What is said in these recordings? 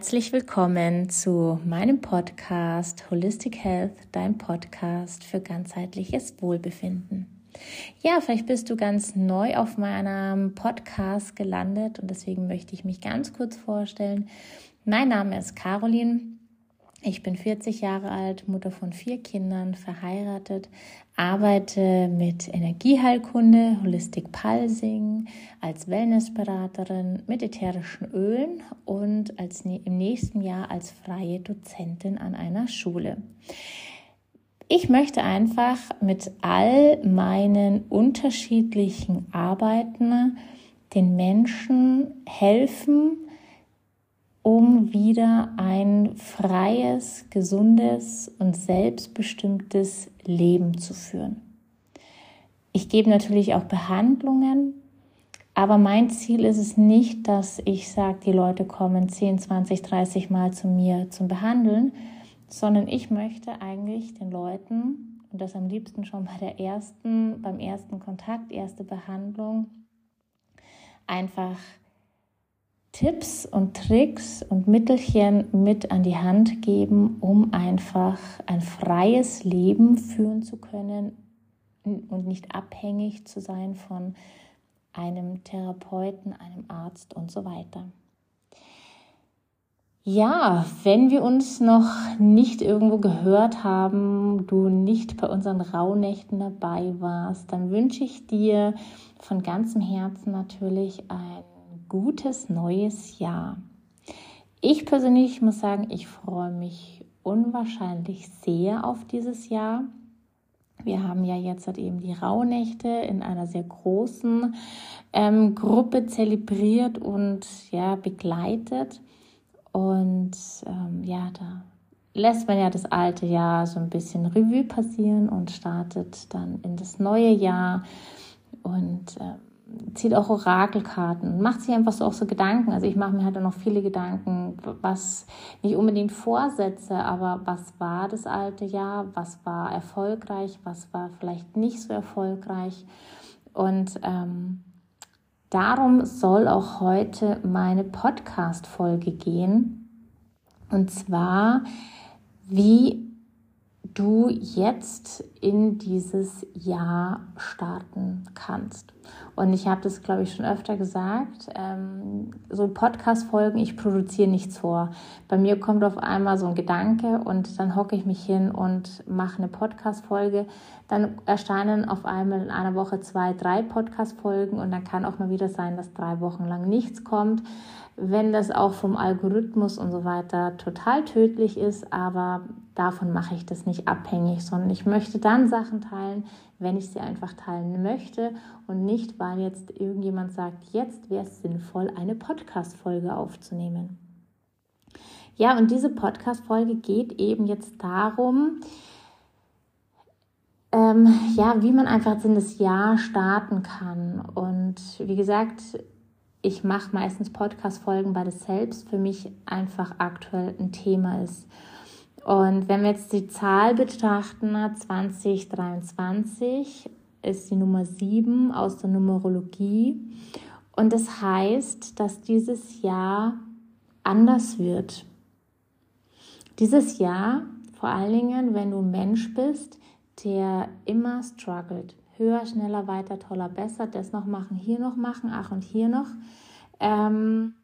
Herzlich willkommen zu meinem Podcast Holistic Health, dein Podcast für ganzheitliches Wohlbefinden. Ja, vielleicht bist du ganz neu auf meinem Podcast gelandet und deswegen möchte ich mich ganz kurz vorstellen. Mein Name ist Caroline. Ich bin 40 Jahre alt, Mutter von vier Kindern, verheiratet, arbeite mit Energieheilkunde, Holistic Pulsing, als Wellnessberaterin mit ätherischen Ölen und als, im nächsten Jahr als freie Dozentin an einer Schule. Ich möchte einfach mit all meinen unterschiedlichen Arbeiten den Menschen helfen, um wieder ein freies, gesundes und selbstbestimmtes Leben zu führen. Ich gebe natürlich auch Behandlungen, aber mein Ziel ist es nicht, dass ich sage, die Leute kommen 10, 20, 30 Mal zu mir zum Behandeln, sondern ich möchte eigentlich den Leuten, und das am liebsten schon bei der ersten, beim ersten Kontakt, erste Behandlung, einfach Tipps und Tricks und Mittelchen mit an die Hand geben, um einfach ein freies Leben führen zu können und nicht abhängig zu sein von einem Therapeuten, einem Arzt und so weiter. Ja, wenn wir uns noch nicht irgendwo gehört haben, du nicht bei unseren Rauhnächten dabei warst, dann wünsche ich dir von ganzem Herzen natürlich ein gutes neues Jahr. Ich persönlich muss sagen, ich freue mich unwahrscheinlich sehr auf dieses Jahr. Wir haben ja jetzt halt eben die Rauhnächte in einer sehr großen ähm, Gruppe zelebriert und ja begleitet. Und ähm, ja, da lässt man ja das alte Jahr so ein bisschen Revue passieren und startet dann in das neue Jahr. Und ähm, zieht auch Orakelkarten macht sich einfach so auch so Gedanken. Also ich mache mir halt noch viele Gedanken, was nicht unbedingt Vorsätze, aber was war das alte Jahr, was war erfolgreich, was war vielleicht nicht so erfolgreich. Und ähm, darum soll auch heute meine Podcast-Folge gehen. Und zwar, wie du jetzt in dieses Jahr starten kannst. Und ich habe das, glaube ich, schon öfter gesagt. Ähm, so Podcast-Folgen, ich produziere nichts vor. Bei mir kommt auf einmal so ein Gedanke und dann hocke ich mich hin und mache eine Podcast-Folge. Dann erscheinen auf einmal in einer Woche zwei, drei Podcast-Folgen und dann kann auch mal wieder sein, dass drei Wochen lang nichts kommt wenn das auch vom Algorithmus und so weiter total tödlich ist, aber davon mache ich das nicht abhängig, sondern ich möchte dann Sachen teilen, wenn ich sie einfach teilen möchte und nicht, weil jetzt irgendjemand sagt, jetzt wäre es sinnvoll, eine Podcast-Folge aufzunehmen. Ja, und diese Podcast-Folge geht eben jetzt darum, ähm, ja, wie man einfach in das Jahr starten kann. Und wie gesagt, ich mache meistens Podcast-Folgen, weil das selbst für mich einfach aktuell ein Thema ist. Und wenn wir jetzt die Zahl betrachten, 2023 ist die Nummer 7 aus der Numerologie. Und das heißt, dass dieses Jahr anders wird. Dieses Jahr, vor allen Dingen, wenn du Mensch bist, der immer struggelt, höher, schneller, weiter, toller, besser, das noch machen, hier noch machen, ach und hier noch. Ähm,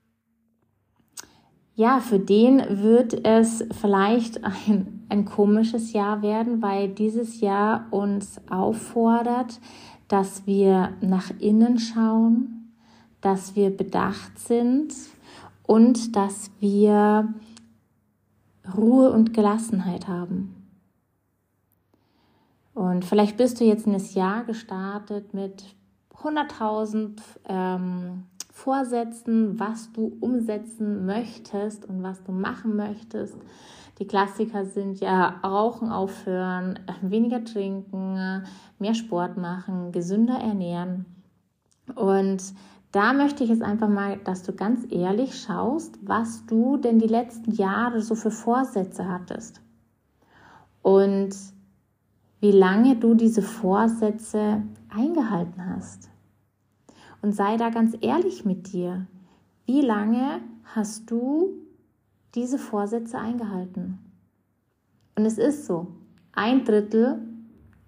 ja, für den wird es vielleicht ein, ein komisches Jahr werden, weil dieses Jahr uns auffordert, dass wir nach innen schauen, dass wir bedacht sind und dass wir Ruhe und Gelassenheit haben. Und vielleicht bist du jetzt in das Jahr gestartet mit 100.000 ähm, Vorsätzen, was du umsetzen möchtest und was du machen möchtest. Die Klassiker sind ja Rauchen aufhören, weniger trinken, mehr Sport machen, gesünder ernähren. Und da möchte ich jetzt einfach mal, dass du ganz ehrlich schaust, was du denn die letzten Jahre so für Vorsätze hattest. Und wie lange du diese Vorsätze eingehalten hast. Und sei da ganz ehrlich mit dir. Wie lange hast du diese Vorsätze eingehalten. Und es ist so, ein Drittel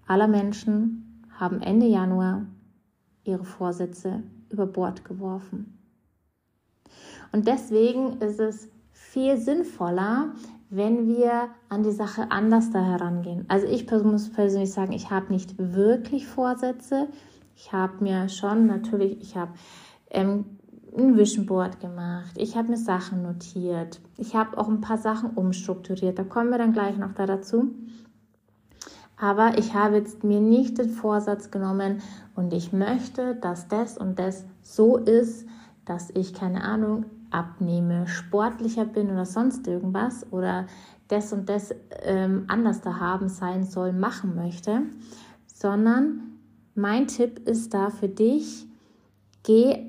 aller Menschen haben Ende Januar ihre Vorsätze über Bord geworfen. Und deswegen ist es viel sinnvoller, wenn wir an die Sache anders da herangehen. Also ich muss persönlich sagen, ich habe nicht wirklich Vorsätze. Ich habe mir schon natürlich, ich habe ähm, ein Vision Board gemacht, ich habe mir Sachen notiert, ich habe auch ein paar Sachen umstrukturiert. Da kommen wir dann gleich noch da dazu. Aber ich habe jetzt mir nicht den Vorsatz genommen und ich möchte, dass das und das so ist, dass ich keine Ahnung abnehme, sportlicher bin oder sonst irgendwas oder das und das ähm, anders da haben sein soll, machen möchte, sondern mein Tipp ist da für dich, geh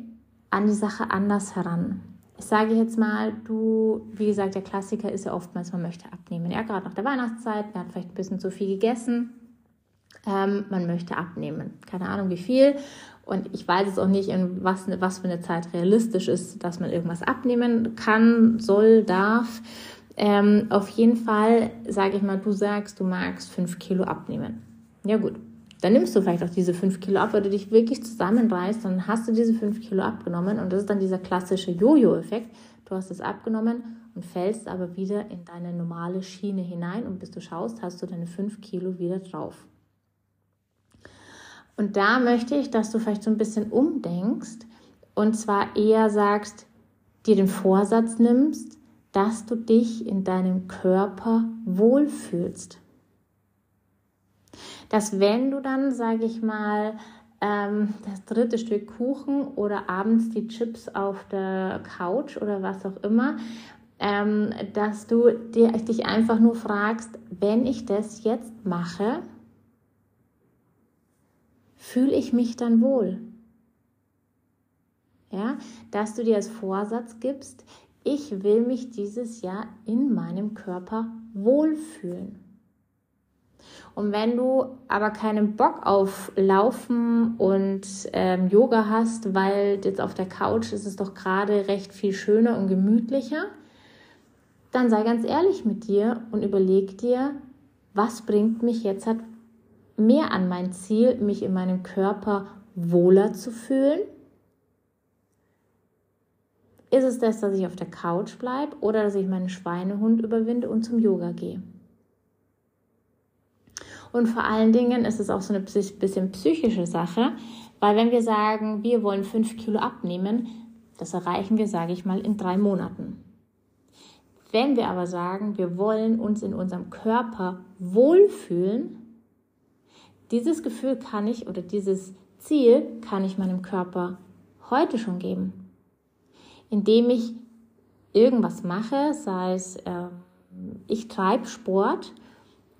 an die Sache anders heran. Ich sage jetzt mal, du, wie gesagt, der Klassiker ist ja oftmals, man möchte abnehmen. Ja, gerade nach der Weihnachtszeit, man hat vielleicht ein bisschen zu viel gegessen, ähm, man möchte abnehmen. Keine Ahnung wie viel. Und ich weiß jetzt auch nicht, in was, was für eine Zeit realistisch ist, dass man irgendwas abnehmen kann, soll, darf. Ähm, auf jeden Fall, sage ich mal, du sagst, du magst fünf Kilo abnehmen. Ja gut, dann nimmst du vielleicht auch diese fünf Kilo ab, weil du dich wirklich zusammenreißt, dann hast du diese fünf Kilo abgenommen und das ist dann dieser klassische Jojo-Effekt. Du hast es abgenommen und fällst aber wieder in deine normale Schiene hinein und bis du schaust, hast du deine fünf Kilo wieder drauf. Und da möchte ich, dass du vielleicht so ein bisschen umdenkst und zwar eher sagst, dir den Vorsatz nimmst, dass du dich in deinem Körper wohlfühlst dass wenn du dann, sage ich mal, ähm, das dritte Stück Kuchen oder abends die Chips auf der Couch oder was auch immer, ähm, dass du dir, dich einfach nur fragst, wenn ich das jetzt mache, fühle ich mich dann wohl? Ja, dass du dir als Vorsatz gibst, ich will mich dieses Jahr in meinem Körper wohlfühlen. Und wenn du aber keinen Bock auf Laufen und ähm, Yoga hast, weil jetzt auf der Couch ist es doch gerade recht viel schöner und gemütlicher, dann sei ganz ehrlich mit dir und überleg dir, was bringt mich jetzt halt mehr an mein Ziel, mich in meinem Körper wohler zu fühlen? Ist es das, dass ich auf der Couch bleibe oder dass ich meinen Schweinehund überwinde und zum Yoga gehe? Und vor allen Dingen ist es auch so eine bisschen psychische Sache, weil wenn wir sagen, wir wollen fünf Kilo abnehmen, das erreichen wir, sage ich mal, in drei Monaten. Wenn wir aber sagen, wir wollen uns in unserem Körper wohlfühlen, dieses Gefühl kann ich oder dieses Ziel kann ich meinem Körper heute schon geben, indem ich irgendwas mache, sei es äh, ich treibe Sport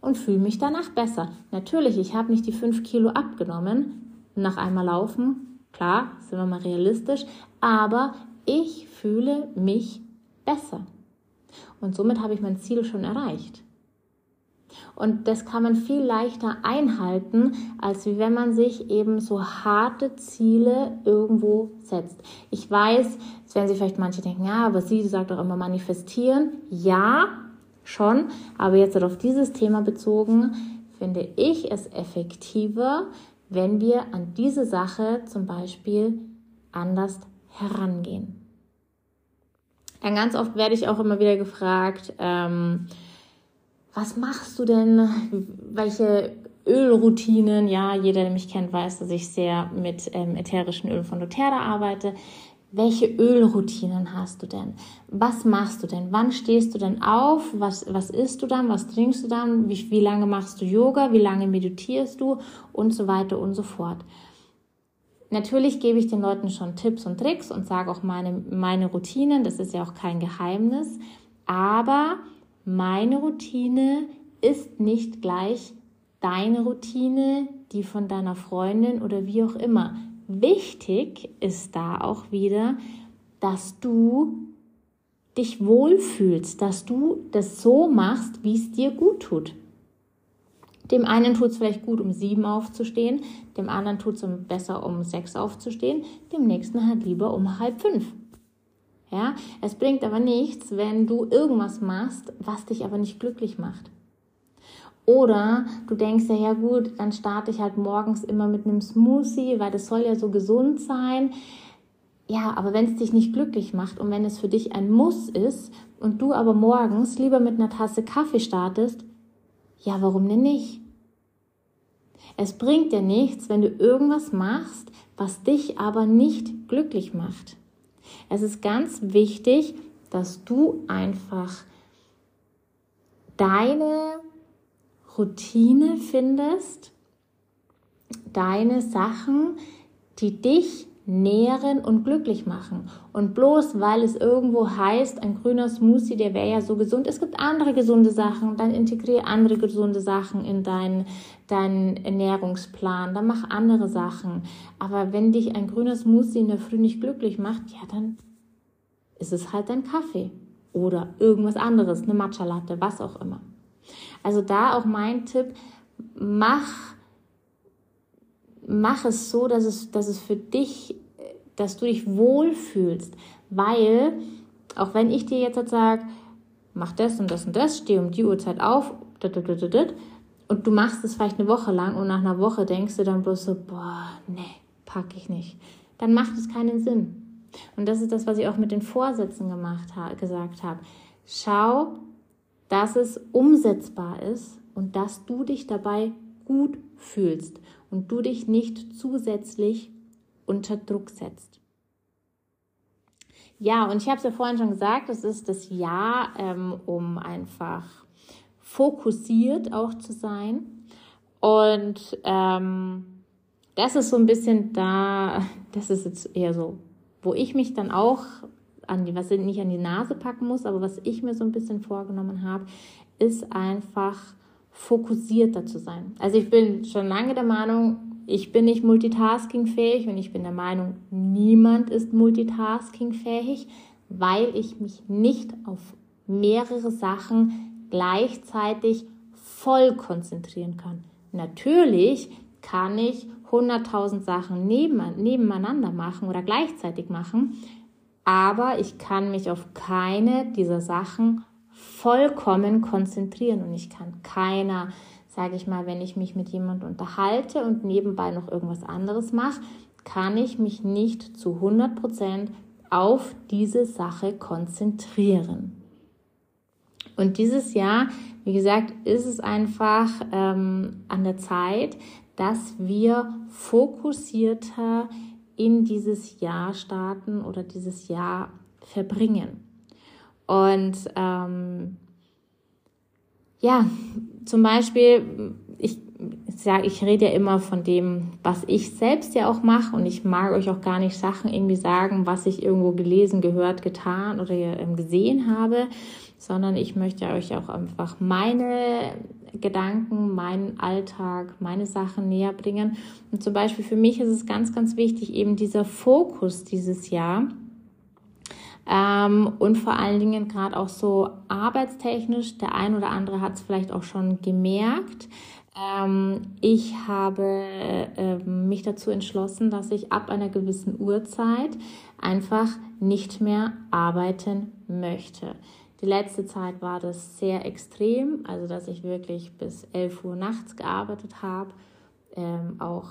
und fühle mich danach besser. Natürlich, ich habe nicht die 5 Kilo abgenommen nach einmal laufen. Klar, sind wir mal realistisch. Aber ich fühle mich besser. Und somit habe ich mein Ziel schon erreicht. Und das kann man viel leichter einhalten, als wenn man sich eben so harte Ziele irgendwo setzt. Ich weiß, jetzt werden sich vielleicht manche denken, ja, aber sie sagt doch immer manifestieren. Ja, schon, aber jetzt auf dieses Thema bezogen, finde ich es effektiver, wenn wir an diese Sache zum Beispiel anders herangehen. Ja, ganz oft werde ich auch immer wieder gefragt, ähm, was machst du denn? Welche Ölroutinen? Ja, jeder, der mich kennt, weiß, dass ich sehr mit ähm, ätherischen Ölen von doTERRA arbeite. Welche Ölroutinen hast du denn? Was machst du denn? Wann stehst du denn auf? Was, was isst du dann? Was trinkst du dann? Wie, wie lange machst du Yoga? Wie lange meditierst du? Und so weiter und so fort. Natürlich gebe ich den Leuten schon Tipps und Tricks und sage auch meine, meine Routinen. Das ist ja auch kein Geheimnis. Aber meine Routine ist nicht gleich deine Routine, die von deiner Freundin oder wie auch immer. Wichtig ist da auch wieder, dass du dich wohlfühlst, dass du das so machst, wie es dir gut tut. Dem einen tut es vielleicht gut, um sieben aufzustehen, dem anderen tut es besser, um sechs aufzustehen, dem nächsten halt lieber um halb fünf. Ja, es bringt aber nichts, wenn du irgendwas machst, was dich aber nicht glücklich macht. Oder du denkst ja, ja gut, dann starte ich halt morgens immer mit einem Smoothie, weil das soll ja so gesund sein. Ja, aber wenn es dich nicht glücklich macht und wenn es für dich ein Muss ist und du aber morgens lieber mit einer Tasse Kaffee startest, ja, warum denn nicht? Es bringt dir nichts, wenn du irgendwas machst, was dich aber nicht glücklich macht. Es ist ganz wichtig, dass du einfach deine Routine findest, deine Sachen, die dich nähren und glücklich machen. Und bloß weil es irgendwo heißt, ein grüner Smoothie, der wäre ja so gesund. Es gibt andere gesunde Sachen, dann integriere andere gesunde Sachen in deinen, deinen Ernährungsplan, dann mach andere Sachen. Aber wenn dich ein grüner Smoothie in der Früh nicht glücklich macht, ja, dann ist es halt dein Kaffee oder irgendwas anderes, eine Matcha Latte, was auch immer. Also da auch mein Tipp, mach mach es so, dass es, dass es für dich, dass du dich wohlfühlst. Weil, auch wenn ich dir jetzt sage, mach das und das und das, steh um die Uhrzeit auf, und du machst es vielleicht eine Woche lang und nach einer Woche denkst du dann bloß so, boah, nee, pack ich nicht. Dann macht es keinen Sinn. Und das ist das, was ich auch mit den Vorsätzen gemacht gesagt habe. Schau, dass es umsetzbar ist und dass du dich dabei gut fühlst und du dich nicht zusätzlich unter Druck setzt. Ja, und ich habe es ja vorhin schon gesagt, es ist das Jahr, ähm, um einfach fokussiert auch zu sein. Und ähm, das ist so ein bisschen da, das ist jetzt eher so, wo ich mich dann auch an die, was nicht an die Nase packen muss, aber was ich mir so ein bisschen vorgenommen habe, ist einfach fokussierter zu sein. Also ich bin schon lange der Meinung, ich bin nicht multitaskingfähig und ich bin der Meinung, niemand ist multitaskingfähig, weil ich mich nicht auf mehrere Sachen gleichzeitig voll konzentrieren kann. Natürlich kann ich 100.000 Sachen nebeneinander machen oder gleichzeitig machen, aber ich kann mich auf keine dieser Sachen vollkommen konzentrieren und ich kann keiner, sage ich mal, wenn ich mich mit jemandem unterhalte und nebenbei noch irgendwas anderes mache, kann ich mich nicht zu 100 Prozent auf diese Sache konzentrieren. Und dieses Jahr, wie gesagt, ist es einfach ähm, an der Zeit, dass wir fokussierter in dieses Jahr starten oder dieses Jahr verbringen. Und ähm, ja, zum Beispiel, ich sage, ich rede ja immer von dem, was ich selbst ja auch mache und ich mag euch auch gar nicht Sachen irgendwie sagen, was ich irgendwo gelesen, gehört, getan oder ähm, gesehen habe, sondern ich möchte euch auch einfach meine Gedanken, meinen Alltag, meine Sachen näher bringen. Und zum Beispiel für mich ist es ganz, ganz wichtig, eben dieser Fokus dieses Jahr ähm, und vor allen Dingen gerade auch so arbeitstechnisch, der ein oder andere hat es vielleicht auch schon gemerkt. Ähm, ich habe äh, mich dazu entschlossen, dass ich ab einer gewissen Uhrzeit einfach nicht mehr arbeiten möchte. Die letzte Zeit war das sehr extrem, also dass ich wirklich bis 11 Uhr nachts gearbeitet habe, ähm, auch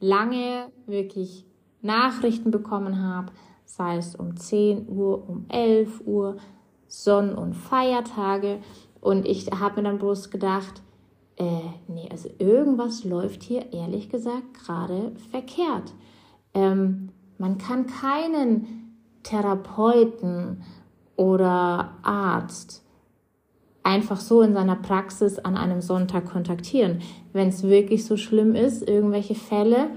lange wirklich Nachrichten bekommen habe, sei es um 10 Uhr, um 11 Uhr, Sonn- und Feiertage. Und ich habe mir dann bloß gedacht, äh, nee, also irgendwas läuft hier ehrlich gesagt gerade verkehrt. Ähm, man kann keinen Therapeuten oder Arzt einfach so in seiner Praxis an einem Sonntag kontaktieren. Wenn es wirklich so schlimm ist, irgendwelche Fälle,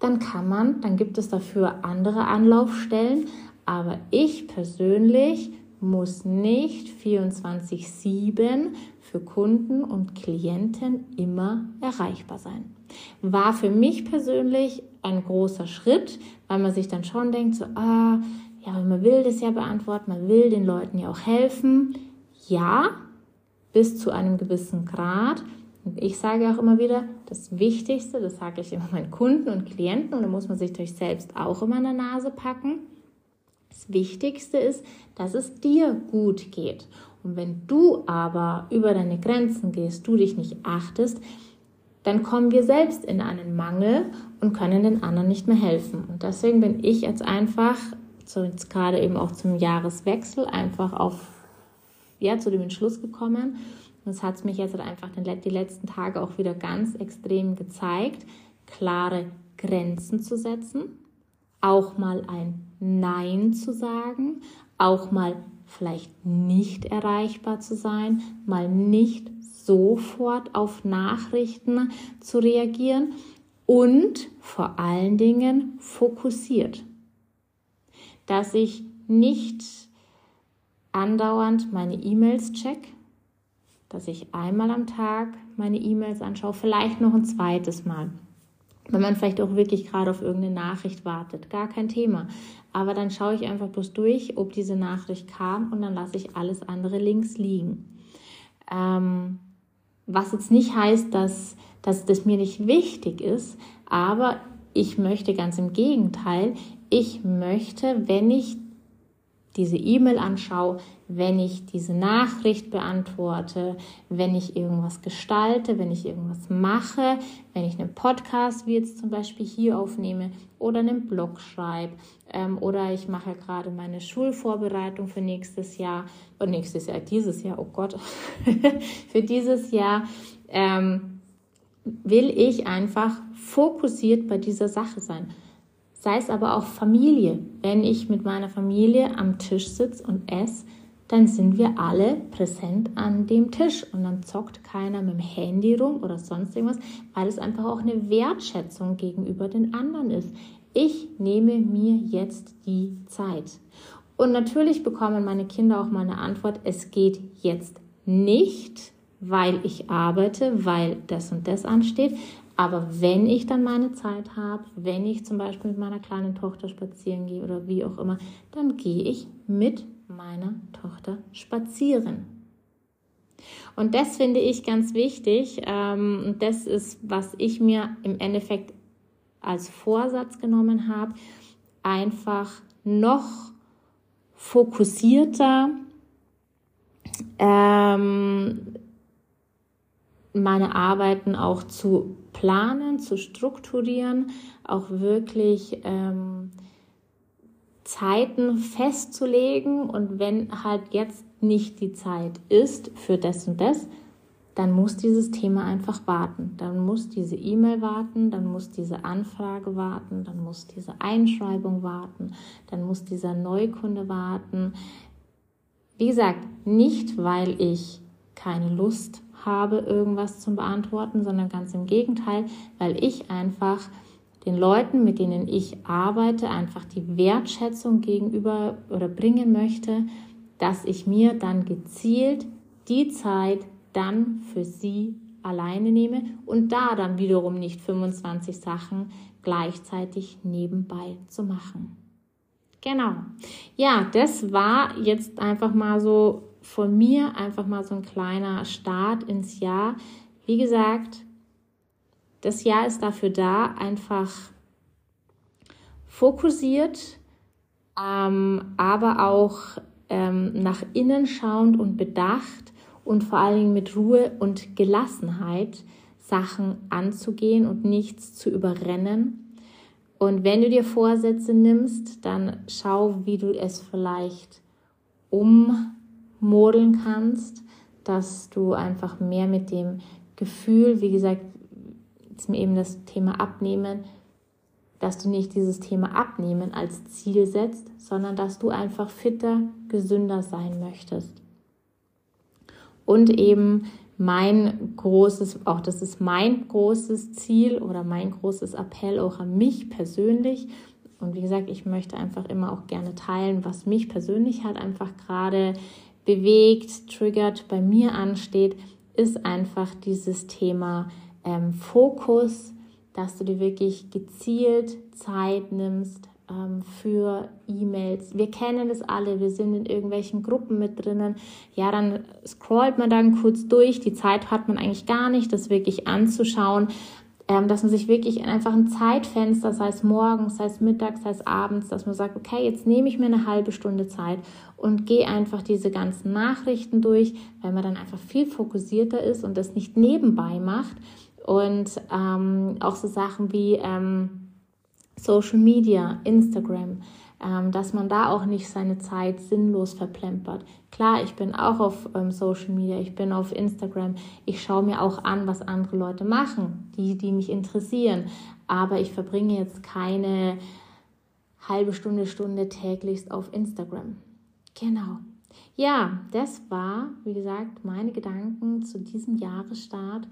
dann kann man, dann gibt es dafür andere Anlaufstellen. Aber ich persönlich muss nicht 24-7 für Kunden und Klienten immer erreichbar sein. War für mich persönlich ein großer Schritt, weil man sich dann schon denkt, so, ah, ja, man will das ja beantworten, man will den Leuten ja auch helfen. Ja, bis zu einem gewissen Grad. Und ich sage auch immer wieder, das Wichtigste, das sage ich immer meinen Kunden und Klienten, und da muss man sich durch selbst auch immer in der Nase packen, Das Wichtigste ist, dass es dir gut geht. Und wenn du aber über deine Grenzen gehst, du dich nicht achtest, dann kommen wir selbst in einen Mangel und können den anderen nicht mehr helfen. Und deswegen bin ich jetzt einfach, so jetzt gerade eben auch zum Jahreswechsel, einfach auf, ja, zu dem Entschluss gekommen. Und es hat mich jetzt einfach die letzten Tage auch wieder ganz extrem gezeigt, klare Grenzen zu setzen, auch mal ein Nein zu sagen, auch mal vielleicht nicht erreichbar zu sein, mal nicht sofort auf Nachrichten zu reagieren und vor allen Dingen fokussiert. Dass ich nicht andauernd meine E-Mails check, dass ich einmal am Tag meine E-Mails anschaue, vielleicht noch ein zweites Mal. Wenn man vielleicht auch wirklich gerade auf irgendeine Nachricht wartet, gar kein Thema. Aber dann schaue ich einfach bloß durch, ob diese Nachricht kam und dann lasse ich alles andere links liegen. Ähm, was jetzt nicht heißt, dass, dass das mir nicht wichtig ist, aber ich möchte ganz im Gegenteil, ich möchte, wenn ich diese E-Mail anschaue, wenn ich diese Nachricht beantworte, wenn ich irgendwas gestalte, wenn ich irgendwas mache, wenn ich einen Podcast wie jetzt zum Beispiel hier aufnehme oder einen Blog schreibe ähm, oder ich mache gerade meine Schulvorbereitung für nächstes Jahr und nächstes Jahr, dieses Jahr, oh Gott, für dieses Jahr ähm, will ich einfach fokussiert bei dieser Sache sein sei es aber auch Familie. Wenn ich mit meiner Familie am Tisch sitze und esse, dann sind wir alle präsent an dem Tisch und dann zockt keiner mit dem Handy rum oder sonst irgendwas, weil es einfach auch eine Wertschätzung gegenüber den anderen ist. Ich nehme mir jetzt die Zeit. Und natürlich bekommen meine Kinder auch mal eine Antwort, es geht jetzt nicht, weil ich arbeite, weil das und das ansteht. Aber wenn ich dann meine Zeit habe, wenn ich zum Beispiel mit meiner kleinen Tochter spazieren gehe oder wie auch immer, dann gehe ich mit meiner Tochter spazieren. Und das finde ich ganz wichtig. Ähm, und das ist, was ich mir im Endeffekt als Vorsatz genommen habe, einfach noch fokussierter ähm, meine Arbeiten auch zu planen, zu strukturieren, auch wirklich ähm, Zeiten festzulegen und wenn halt jetzt nicht die Zeit ist für das und das, dann muss dieses Thema einfach warten. Dann muss diese E-Mail warten, dann muss diese Anfrage warten, dann muss diese Einschreibung warten, dann muss dieser Neukunde warten. Wie gesagt, nicht weil ich keine Lust habe, irgendwas zu beantworten, sondern ganz im Gegenteil, weil ich einfach den Leuten, mit denen ich arbeite, einfach die Wertschätzung gegenüber oder bringen möchte, dass ich mir dann gezielt die Zeit dann für sie alleine nehme und da dann wiederum nicht 25 Sachen gleichzeitig nebenbei zu machen. Genau. Ja, das war jetzt einfach mal so von mir einfach mal so ein kleiner Start ins Jahr. Wie gesagt, das Jahr ist dafür da, einfach fokussiert, ähm, aber auch ähm, nach innen schauend und bedacht und vor allen Dingen mit Ruhe und Gelassenheit Sachen anzugehen und nichts zu überrennen. Und wenn du dir Vorsätze nimmst, dann schau, wie du es vielleicht um modeln kannst, dass du einfach mehr mit dem Gefühl, wie gesagt, jetzt eben das Thema Abnehmen, dass du nicht dieses Thema Abnehmen als Ziel setzt, sondern dass du einfach fitter, gesünder sein möchtest. Und eben mein großes, auch das ist mein großes Ziel oder mein großes Appell auch an mich persönlich. Und wie gesagt, ich möchte einfach immer auch gerne teilen, was mich persönlich halt einfach gerade bewegt, triggert, bei mir ansteht, ist einfach dieses Thema ähm, Fokus, dass du dir wirklich gezielt Zeit nimmst ähm, für E-Mails. Wir kennen das alle, wir sind in irgendwelchen Gruppen mit drinnen. Ja, dann scrollt man dann kurz durch, die Zeit hat man eigentlich gar nicht, das wirklich anzuschauen. Ähm, dass man sich wirklich einfach ein Zeitfenster, sei es morgens, sei es mittags, sei es abends, dass man sagt, okay, jetzt nehme ich mir eine halbe Stunde Zeit und gehe einfach diese ganzen Nachrichten durch, weil man dann einfach viel fokussierter ist und das nicht nebenbei macht. Und ähm, auch so Sachen wie ähm, Social Media, Instagram, dass man da auch nicht seine Zeit sinnlos verplempert. Klar, ich bin auch auf ähm, Social Media, ich bin auf Instagram, ich schaue mir auch an, was andere Leute machen, die, die mich interessieren, aber ich verbringe jetzt keine halbe Stunde, Stunde täglichst auf Instagram. Genau. Ja, das war, wie gesagt, meine Gedanken zu diesem Jahresstart.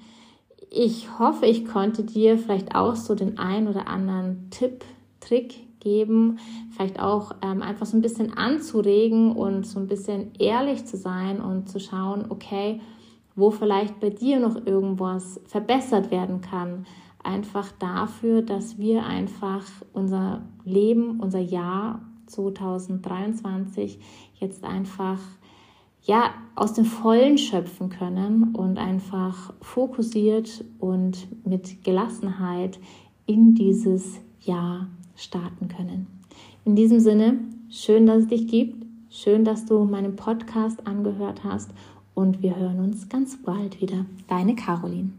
Ich hoffe, ich konnte dir vielleicht auch so den ein oder anderen Tipp, Trick geben, vielleicht auch ähm, einfach so ein bisschen anzuregen und so ein bisschen ehrlich zu sein und zu schauen, okay, wo vielleicht bei dir noch irgendwas verbessert werden kann. Einfach dafür, dass wir einfach unser Leben, unser Jahr 2023 jetzt einfach ja aus dem Vollen schöpfen können und einfach fokussiert und mit Gelassenheit in dieses Jahr starten können. In diesem Sinne, schön, dass es dich gibt, schön, dass du meinen Podcast angehört hast und wir hören uns ganz bald wieder. Deine Caroline.